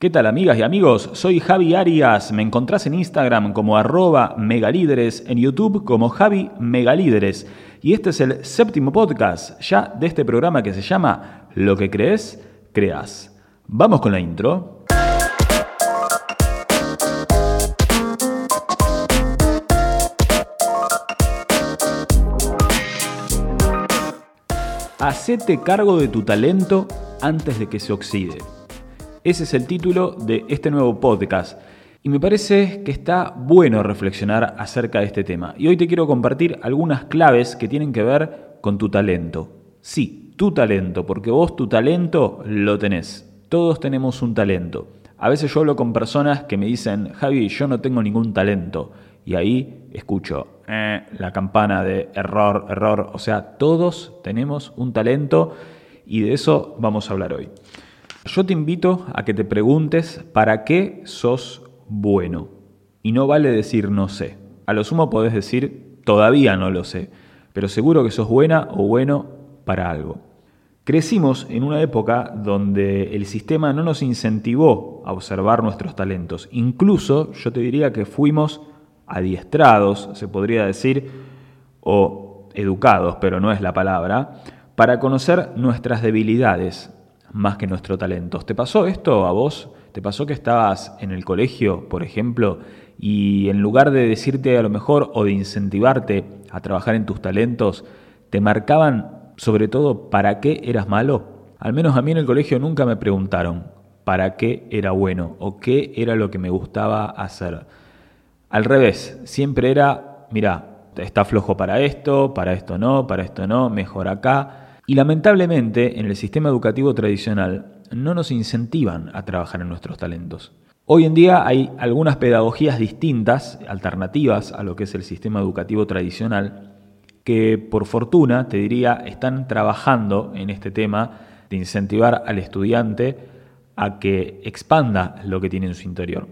¿Qué tal amigas y amigos? Soy Javi Arias, me encontrás en Instagram como arroba megalíderes, en YouTube como Javi Megalíderes. Y este es el séptimo podcast ya de este programa que se llama Lo que crees, creas. Vamos con la intro. Hacete cargo de tu talento antes de que se oxide. Ese es el título de este nuevo podcast. Y me parece que está bueno reflexionar acerca de este tema. Y hoy te quiero compartir algunas claves que tienen que ver con tu talento. Sí, tu talento, porque vos tu talento lo tenés. Todos tenemos un talento. A veces yo hablo con personas que me dicen, Javi, yo no tengo ningún talento. Y ahí escucho eh, la campana de error, error. O sea, todos tenemos un talento y de eso vamos a hablar hoy. Yo te invito a que te preguntes para qué sos bueno. Y no vale decir no sé. A lo sumo podés decir todavía no lo sé, pero seguro que sos buena o bueno para algo. Crecimos en una época donde el sistema no nos incentivó a observar nuestros talentos. Incluso yo te diría que fuimos adiestrados, se podría decir, o educados, pero no es la palabra, para conocer nuestras debilidades, más que nuestro talento. ¿Te pasó esto a vos? ¿Te pasó que estabas en el colegio, por ejemplo, y en lugar de decirte a lo mejor o de incentivarte a trabajar en tus talentos, te marcaban sobre todo para qué eras malo? Al menos a mí en el colegio nunca me preguntaron para qué era bueno o qué era lo que me gustaba hacer. Al revés, siempre era, mira, está flojo para esto, para esto no, para esto no, mejor acá. Y lamentablemente en el sistema educativo tradicional no nos incentivan a trabajar en nuestros talentos. Hoy en día hay algunas pedagogías distintas, alternativas a lo que es el sistema educativo tradicional, que por fortuna, te diría, están trabajando en este tema de incentivar al estudiante a que expanda lo que tiene en su interior.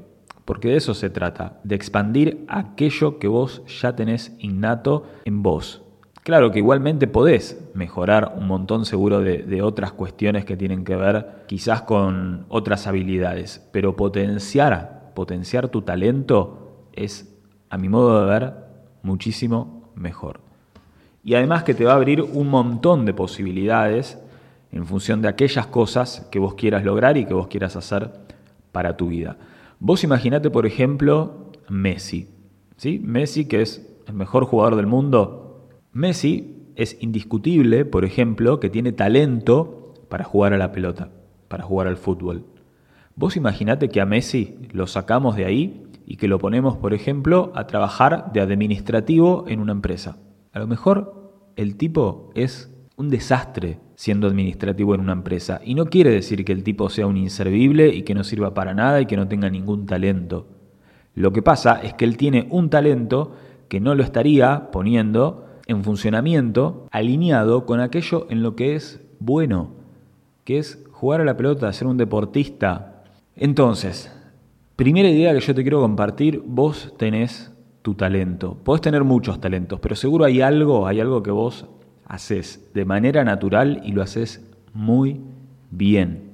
Porque de eso se trata, de expandir aquello que vos ya tenés innato en vos, Claro que igualmente podés mejorar un montón seguro de, otras cuestiones que tienen que ver quizás con otras habilidades, pero potenciar, potenciar tu talento es, a mi modo de ver, muchísimo mejor. Y además que te va a abrir un montón de posibilidades en función de aquellas cosas que vos quieras lograr y que vos quieras hacer para tu vida. Vos imaginate, por ejemplo, Messi. ¿sí? Messi, que es el mejor jugador del mundo, Messi es indiscutible, por ejemplo, que tiene talento para jugar a la pelota, para jugar al fútbol. Vos imaginate que a Messi lo sacamos de ahí y que lo ponemos, por ejemplo, a trabajar de administrativo en una empresa. A lo mejor el tipo es un desastre siendo administrativo en una empresa. Y no quiere decir que el tipo sea un inservible y que no sirva para nada y que no tenga ningún talento. Lo que pasa es que él tiene un talento que no lo estaría poniendo en funcionamiento alineado con aquello en lo que es bueno, que es jugar a la pelota, ser un deportista. Entonces, primera idea que yo te quiero compartir, vos tenés tu talento. Podés tener muchos talentos, pero seguro hay algo, hay algo que vos haces de manera natural y lo haces muy bien.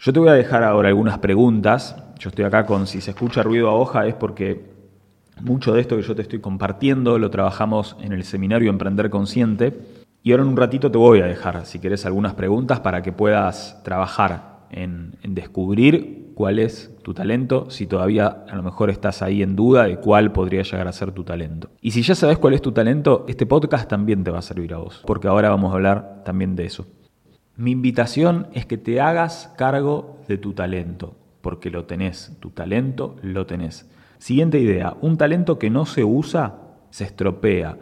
Yo te voy a dejar ahora algunas preguntas. Yo estoy acá con si se escucha ruido a hoja es porque mucho de esto que yo te estoy compartiendo lo trabajamos en el seminario Emprender Consciente. Y ahora en un ratito te voy a dejar, si querés, algunas preguntas para que puedas trabajar en, en descubrir cuál es tu talento, si todavía a lo mejor estás ahí en duda de cuál podría llegar a ser tu talento. Y si ya sabes cuál es tu talento, este podcast también te va a servir a vos, porque ahora vamos a hablar también de eso. Mi invitación es que te hagas cargo de tu talento, porque lo tenés, tu talento lo tenés. Siguiente idea, un talento que no se usa se estropea.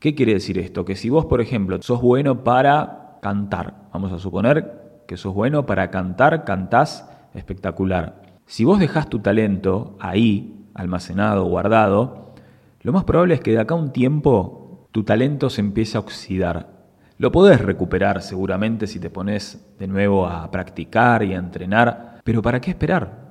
¿Qué quiere decir esto? Que si vos, por ejemplo, sos bueno para cantar, vamos a suponer que sos bueno para cantar, cantás espectacular. Si vos dejás tu talento ahí, almacenado, guardado, lo más probable es que de acá a un tiempo tu talento se empiece a oxidar. Lo podés recuperar seguramente si te pones de nuevo a practicar y a entrenar, pero ¿para qué esperar?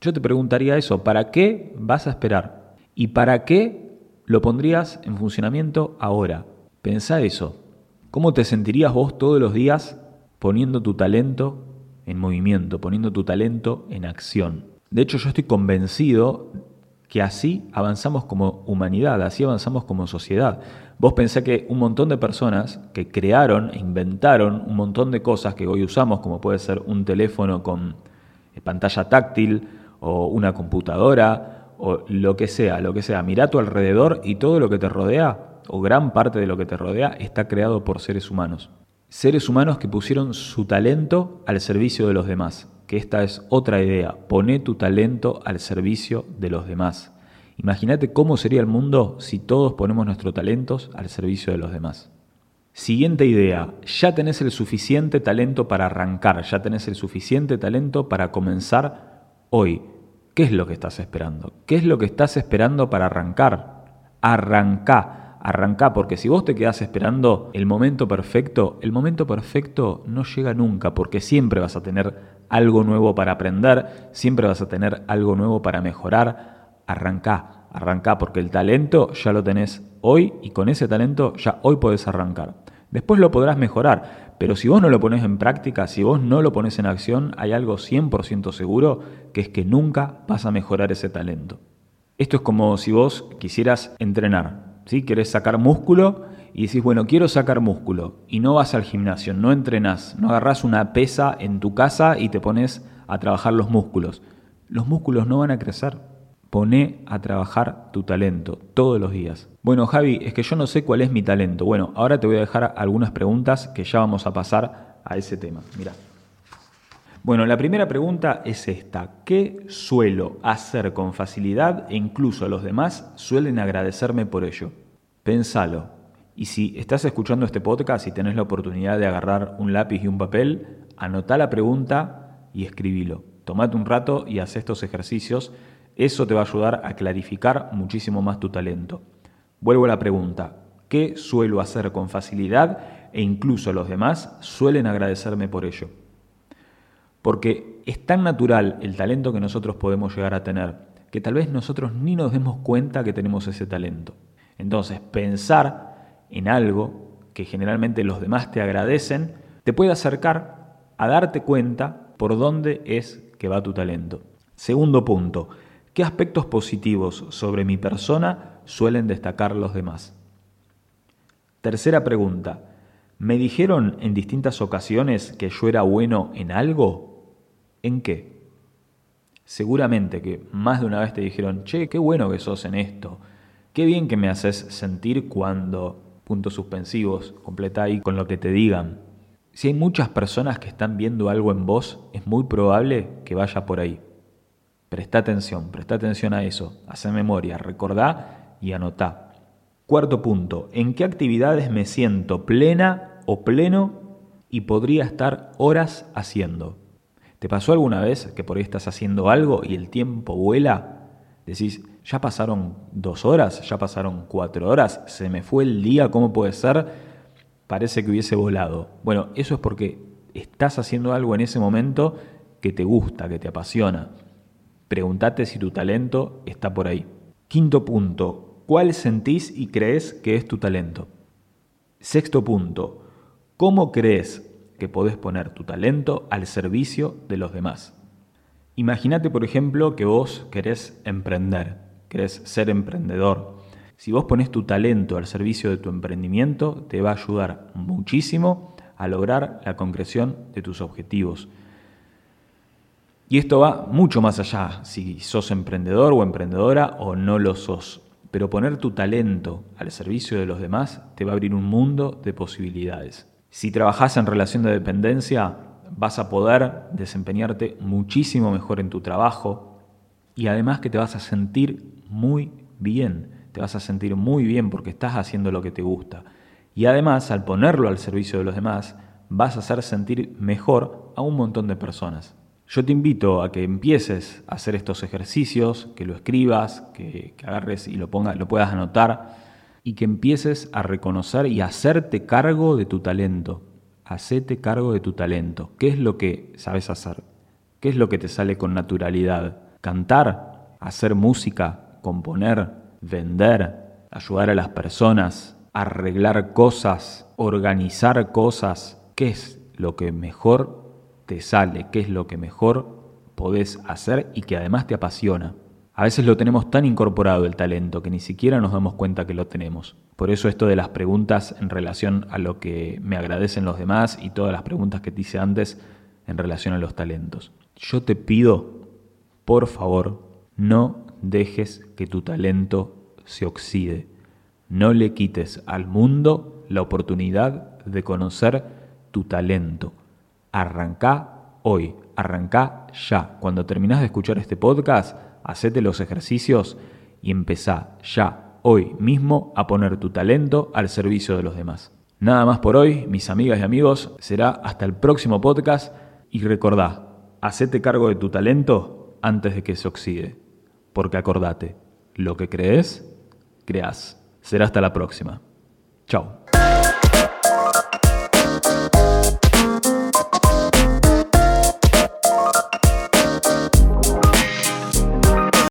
Yo te preguntaría eso, ¿para qué vas a esperar? ¿Y para qué lo pondrías en funcionamiento ahora? Pensá eso. ¿Cómo te sentirías vos todos los días poniendo tu talento en movimiento, poniendo tu talento en acción. De hecho, yo estoy convencido que así avanzamos como humanidad, así avanzamos como sociedad. Vos pensé que un montón de personas que crearon e inventaron un montón de cosas que hoy usamos, como puede ser un teléfono con pantalla táctil o una computadora o lo que sea, lo que sea, mira a tu alrededor y todo lo que te rodea, o gran parte de lo que te rodea, está creado por seres humanos. Seres humanos que pusieron su talento al servicio de los demás, que esta es otra idea, poné tu talento al servicio de los demás. Imagínate cómo sería el mundo si todos ponemos nuestros talentos al servicio de los demás. Siguiente idea, ya tenés el suficiente talento para arrancar, ya tenés el suficiente talento para comenzar hoy. ¿Qué es lo que estás esperando? ¿Qué es lo que estás esperando para arrancar? Arrancá, arrancá, porque si vos te quedás esperando el momento perfecto, el momento perfecto no llega nunca, porque siempre vas a tener algo nuevo para aprender, siempre vas a tener algo nuevo para mejorar, arrancá, arrancá, porque el talento ya lo tenés hoy y con ese talento ya hoy podés arrancar. Después lo podrás mejorar, pero si vos no lo pones en práctica, si vos no lo pones en acción, hay algo 100% seguro, que es que nunca vas a mejorar ese talento. Esto es como si vos quisieras entrenar, ¿sí? Querés sacar músculo y decís, bueno, quiero sacar músculo, y no vas al gimnasio, no entrenás, no agarrás una pesa en tu casa y te pones a trabajar los músculos. Los músculos no van a crecer. Poné a trabajar tu talento todos los días. Bueno, Javi, es que yo no sé cuál es mi talento. Bueno, ahora te voy a dejar algunas preguntas que ya vamos a pasar a ese tema. Mira. Bueno, la primera pregunta es esta. ¿Qué suelo hacer con facilidad e incluso los demás suelen agradecerme por ello? Pensalo. Y si estás escuchando este podcast y tenés la oportunidad de agarrar un lápiz y un papel, anota la pregunta y escribilo. Tomate un rato y haz estos ejercicios eso te va a ayudar a clarificar muchísimo más tu talento. Vuelvo a la pregunta, ¿qué suelo hacer con facilidad e incluso los demás suelen agradecerme por ello? Porque es tan natural el talento que nosotros podemos llegar a tener que tal vez nosotros ni nos demos cuenta que tenemos ese talento. Entonces, pensar en algo que generalmente los demás te agradecen te puede acercar a darte cuenta por dónde es que va tu talento. Segundo punto, ¿Qué aspectos positivos sobre mi persona suelen destacar los demás? Tercera pregunta. ¿Me dijeron en distintas ocasiones que yo era bueno en algo? ¿En qué? Seguramente que más de una vez te dijeron, che, qué bueno que sos en esto. Qué bien que me haces sentir cuando... Puntos suspensivos, completa ahí con lo que te digan. Si hay muchas personas que están viendo algo en vos, es muy probable que vaya por ahí. Presta atención, presta atención a eso, hace memoria, recordá y anotá. Cuarto punto, ¿en qué actividades me siento plena o pleno y podría estar horas haciendo? ¿Te pasó alguna vez que por ahí estás haciendo algo y el tiempo vuela? Decís, ya pasaron dos horas, ya pasaron cuatro horas, se me fue el día, ¿cómo puede ser? Parece que hubiese volado. Bueno, eso es porque estás haciendo algo en ese momento que te gusta, que te apasiona. Pregúntate si tu talento está por ahí. Quinto punto, ¿cuál sentís y crees que es tu talento? Sexto punto, ¿cómo crees que podés poner tu talento al servicio de los demás? Imagínate, por ejemplo, que vos querés emprender, querés ser emprendedor. Si vos pones tu talento al servicio de tu emprendimiento, te va a ayudar muchísimo a lograr la concreción de tus objetivos. Y esto va mucho más allá, si sos emprendedor o emprendedora o no lo sos. Pero poner tu talento al servicio de los demás te va a abrir un mundo de posibilidades. Si trabajas en relación de dependencia, vas a poder desempeñarte muchísimo mejor en tu trabajo y además que te vas a sentir muy bien. Te vas a sentir muy bien porque estás haciendo lo que te gusta. Y además, al ponerlo al servicio de los demás, vas a hacer sentir mejor a un montón de personas. Yo te invito a que empieces a hacer estos ejercicios, que lo escribas, que, agarres y lo, pongas, lo puedas anotar y que empieces a reconocer y hacerte cargo de tu talento. Hacete cargo de tu talento. ¿Qué es lo que sabes hacer? ¿Qué es lo que te sale con naturalidad? Cantar, hacer música, componer, vender, ayudar a las personas, arreglar cosas, organizar cosas. ¿Qué es lo que mejor te sale, qué es lo que mejor podés hacer y que además te apasiona. A veces lo tenemos tan incorporado el talento que ni siquiera nos damos cuenta que lo tenemos. Por eso esto de las preguntas en relación a lo que me agradecen los demás y todas las preguntas que te hice antes en relación a los talentos. Yo te pido, por favor, no dejes que tu talento se oxide. No le quites al mundo la oportunidad de conocer tu talento. Arranca hoy, arranca ya. Cuando terminás de escuchar este podcast, hacete los ejercicios y empezá ya, hoy mismo, a poner tu talento al servicio de los demás. Nada más por hoy, mis amigas y amigos, será hasta el próximo podcast y recordá, hacete cargo de tu talento antes de que se oxide, porque acordate, lo que crees, creas. Será hasta la próxima. Chao.